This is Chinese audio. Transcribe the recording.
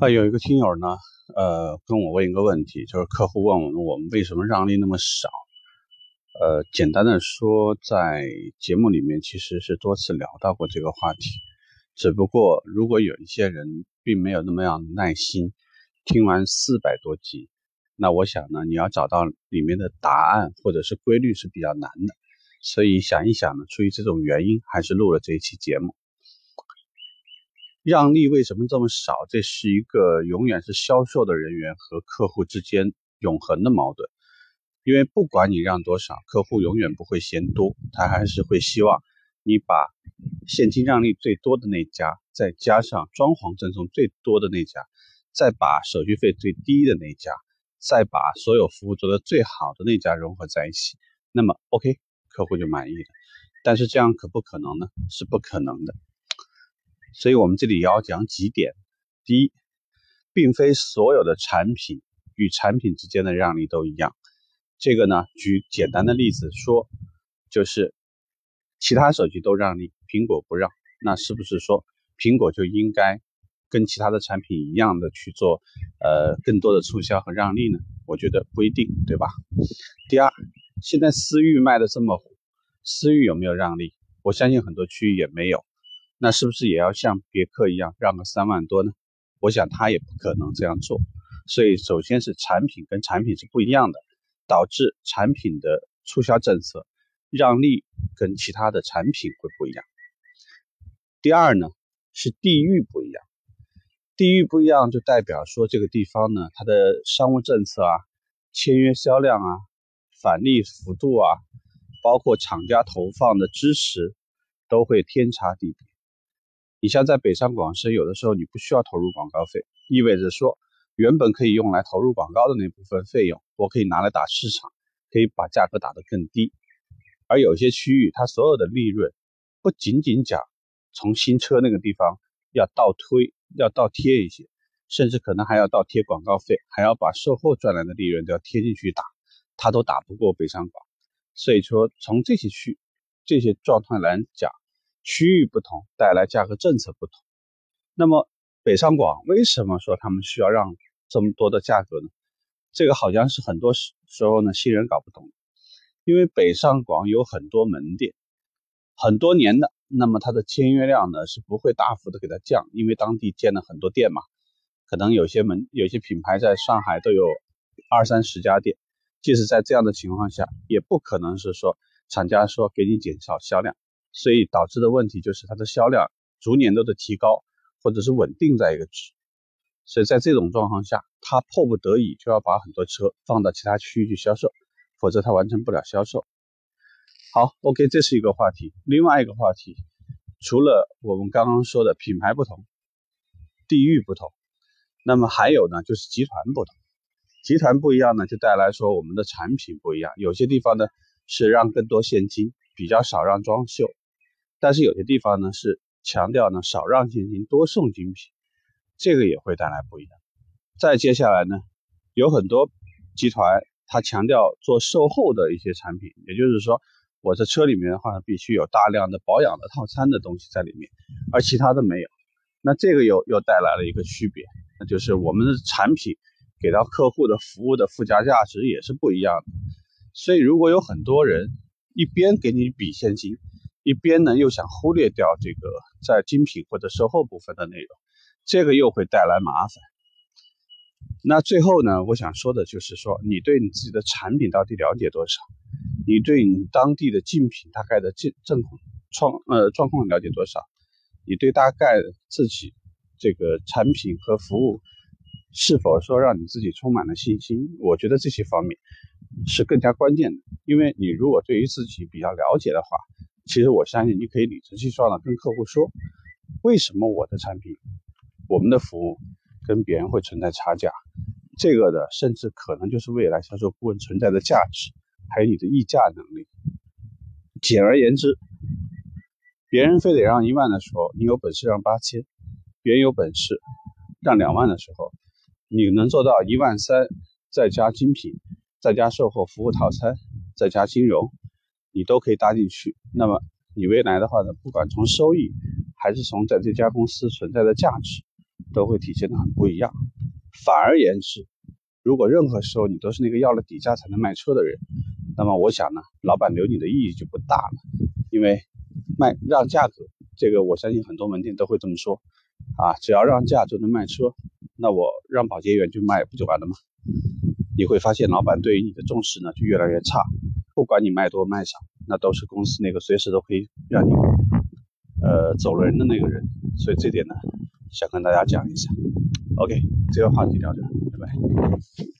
啊，有一个听友呢，呃，跟我问一个问题，就是客户问我们，我们为什么让利那么少？呃，简单的说，在节目里面其实是多次聊到过这个话题，只不过如果有一些人并没有那么样耐心，听完四百多集，那我想呢，你要找到里面的答案或者是规律是比较难的，所以想一想呢，出于这种原因，还是录了这一期节目。让利为什么这么少？这是一个永远是销售的人员和客户之间永恒的矛盾。因为不管你让多少，客户永远不会嫌多，他还是会希望你把现金让利最多的那家，再加上装潢赠送最多的那家，再把手续费最低的那家，再把所有服务做得最好的那家融合在一起，那么 OK，客户就满意了。但是这样可不可能呢？是不可能的。所以我们这里也要讲几点。第一，并非所有的产品与产品之间的让利都一样。这个呢，举简单的例子说，就是其他手机都让利，苹果不让，那是不是说苹果就应该跟其他的产品一样的去做呃更多的促销和让利呢？我觉得不一定，对吧？第二，现在思域卖的这么火，思域有没有让利？我相信很多区域也没有。那是不是也要像别克一样让个三万多呢？我想他也不可能这样做。所以，首先是产品跟产品是不一样的，导致产品的促销政策让利跟其他的产品会不一样。第二呢，是地域不一样。地域不一样就代表说这个地方呢，它的商务政策啊、签约销量啊、返利幅度啊，包括厂家投放的支持，都会天差地别。你像在北上广深，有的时候你不需要投入广告费，意味着说，原本可以用来投入广告的那部分费用，我可以拿来打市场，可以把价格打得更低。而有些区域，它所有的利润，不仅仅讲从新车那个地方要倒推，要倒贴一些，甚至可能还要倒贴广告费，还要把售后赚来的利润都要贴进去打，它都打不过北上广。所以说，从这些区这些状态来讲。区域不同带来价格政策不同，那么北上广为什么说他们需要让这么多的价格呢？这个好像是很多时时候呢新人搞不懂，因为北上广有很多门店，很多年的，那么它的签约量呢是不会大幅的给它降，因为当地建了很多店嘛，可能有些门有些品牌在上海都有二三十家店，即使在这样的情况下，也不可能是说厂家说给你减少销量。所以导致的问题就是它的销量逐年都在提高，或者是稳定在一个值。所以在这种状况下，他迫不得已就要把很多车放到其他区域去销售，否则他完成不了销售。好，OK，这是一个话题。另外一个话题，除了我们刚刚说的品牌不同、地域不同，那么还有呢，就是集团不同。集团不一样呢，就带来说我们的产品不一样。有些地方呢是让更多现金，比较少让装修。但是有些地方呢是强调呢少让现金多送精品，这个也会带来不一样。再接下来呢，有很多集团它强调做售后的一些产品，也就是说我这车里面的话必须有大量的保养的套餐的东西在里面，而其他的没有。那这个又又带来了一个区别，那就是我们的产品给到客户的服务的附加价值也是不一样的。所以如果有很多人一边给你比现金，一边呢又想忽略掉这个在精品或者售后部分的内容，这个又会带来麻烦。那最后呢，我想说的就是说，你对你自己的产品到底了解多少？你对你当地的竞品大概的竞正状呃状况了解多少？你对大概自己这个产品和服务是否说让你自己充满了信心？我觉得这些方面是更加关键的，因为你如果对于自己比较了解的话。其实我相信你可以理直气壮的跟客户说，为什么我的产品、我们的服务跟别人会存在差价？这个的甚至可能就是未来销售顾问存在的价值，还有你的议价能力。简而言之，别人非得让一万的时候，你有本事让八千；别人有本事让两万的时候，你能做到一万三，再加精品，再加售后服务套餐，再加金融。你都可以搭进去，那么你未来的话呢，不管从收益还是从在这家公司存在的价值，都会体现的很不一样。反而言之，如果任何时候你都是那个要了底价才能卖车的人，那么我想呢，老板留你的意义就不大了。因为卖让价格，这个我相信很多门店都会这么说啊，只要让价就能卖车，那我让保洁员就卖不就完了吗？你会发现老板对于你的重视呢就越来越差，不管你卖多卖少，那都是公司那个随时都可以让你呃走人的那个人。所以这点呢，想跟大家讲一下。OK，这个话题聊着，拜拜。